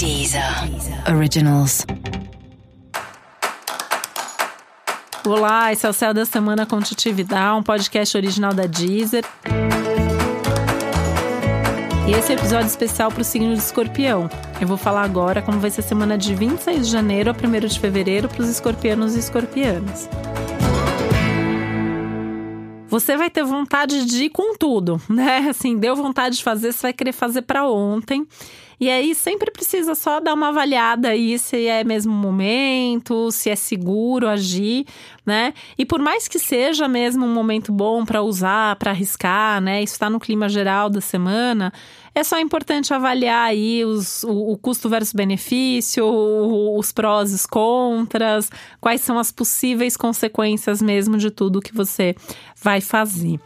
Deezer Originals. Olá, esse é o Céu da Semana com Titi Vidal, um podcast original da Deezer. E esse é um episódio especial para o signo de escorpião. Eu vou falar agora como vai ser a semana de 26 de janeiro a 1 de fevereiro para os escorpianos e escorpianas. Você vai ter vontade de ir com tudo, né? Assim, deu vontade de fazer, você vai querer fazer para ontem. E aí sempre precisa só dar uma avaliada aí se é mesmo momento, se é seguro agir, né? E por mais que seja mesmo um momento bom para usar, para arriscar, né? Isso está no clima geral da semana. É só importante avaliar aí os, o, o custo versus benefício, os prós e os contras, quais são as possíveis consequências mesmo de tudo que você vai fazer.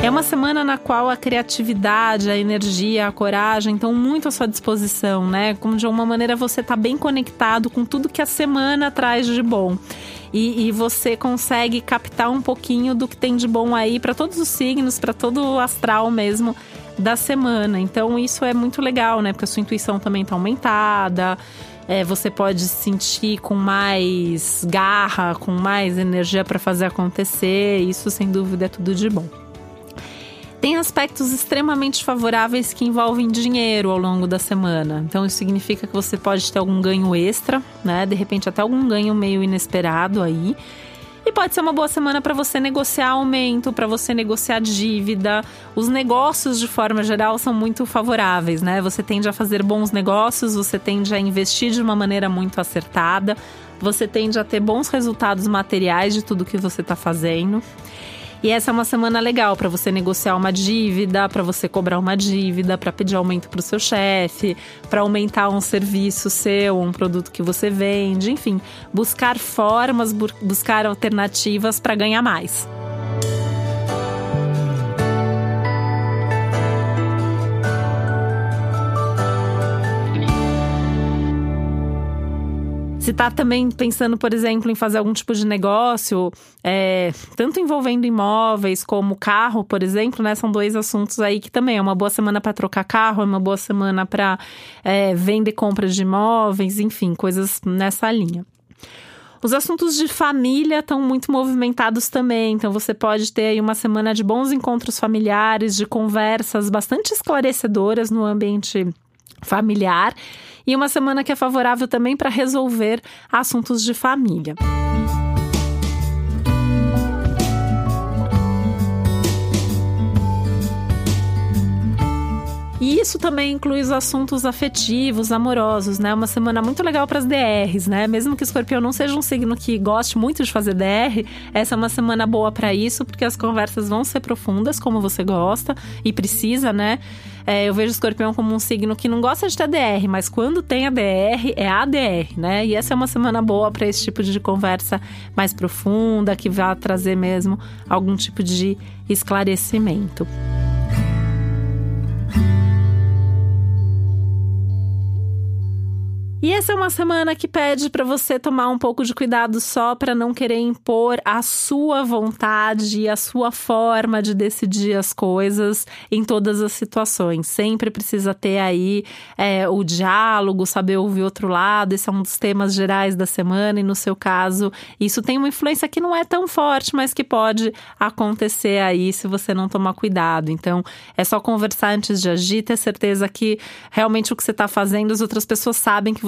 É uma semana na qual a criatividade, a energia, a coragem estão muito à sua disposição, né? Como de alguma maneira você está bem conectado com tudo que a semana traz de bom. E, e, você consegue captar um pouquinho do que tem de bom aí para todos os signos, para todo o astral mesmo da semana. Então isso é muito legal, né? Porque a sua intuição também está aumentada. É, você pode se sentir com mais garra, com mais energia para fazer acontecer. Isso, sem dúvida, é tudo de bom. Tem aspectos extremamente favoráveis que envolvem dinheiro ao longo da semana. Então, isso significa que você pode ter algum ganho extra, né? De repente, até algum ganho meio inesperado aí. E pode ser uma boa semana para você negociar aumento, para você negociar dívida. Os negócios, de forma geral, são muito favoráveis, né? Você tende a fazer bons negócios, você tende a investir de uma maneira muito acertada, você tende a ter bons resultados materiais de tudo que você está fazendo. E essa é uma semana legal para você negociar uma dívida, para você cobrar uma dívida, para pedir aumento para o seu chefe, para aumentar um serviço seu, um produto que você vende, enfim, buscar formas, buscar alternativas para ganhar mais. Se está também pensando, por exemplo, em fazer algum tipo de negócio, é, tanto envolvendo imóveis como carro, por exemplo, né? São dois assuntos aí que também é uma boa semana para trocar carro, é uma boa semana para é, vender compras de imóveis, enfim, coisas nessa linha. Os assuntos de família estão muito movimentados também, então você pode ter aí uma semana de bons encontros familiares, de conversas bastante esclarecedoras no ambiente familiar e uma semana que é favorável também para resolver assuntos de família. E isso também inclui os assuntos afetivos, amorosos, né? Uma semana muito legal para as DRs, né? Mesmo que escorpião não seja um signo que goste muito de fazer DR, essa é uma semana boa para isso, porque as conversas vão ser profundas, como você gosta e precisa, né? É, eu vejo o escorpião como um signo que não gosta de ter DR, mas quando tem a DR, é ADR, né? E essa é uma semana boa para esse tipo de conversa mais profunda, que vai trazer mesmo algum tipo de esclarecimento. E essa é uma semana que pede para você tomar um pouco de cuidado só para não querer impor a sua vontade e a sua forma de decidir as coisas em todas as situações. Sempre precisa ter aí é, o diálogo, saber ouvir outro lado. Esse é um dos temas gerais da semana, e no seu caso, isso tem uma influência que não é tão forte, mas que pode acontecer aí se você não tomar cuidado. Então, é só conversar antes de agir, ter certeza que realmente o que você está fazendo, as outras pessoas sabem que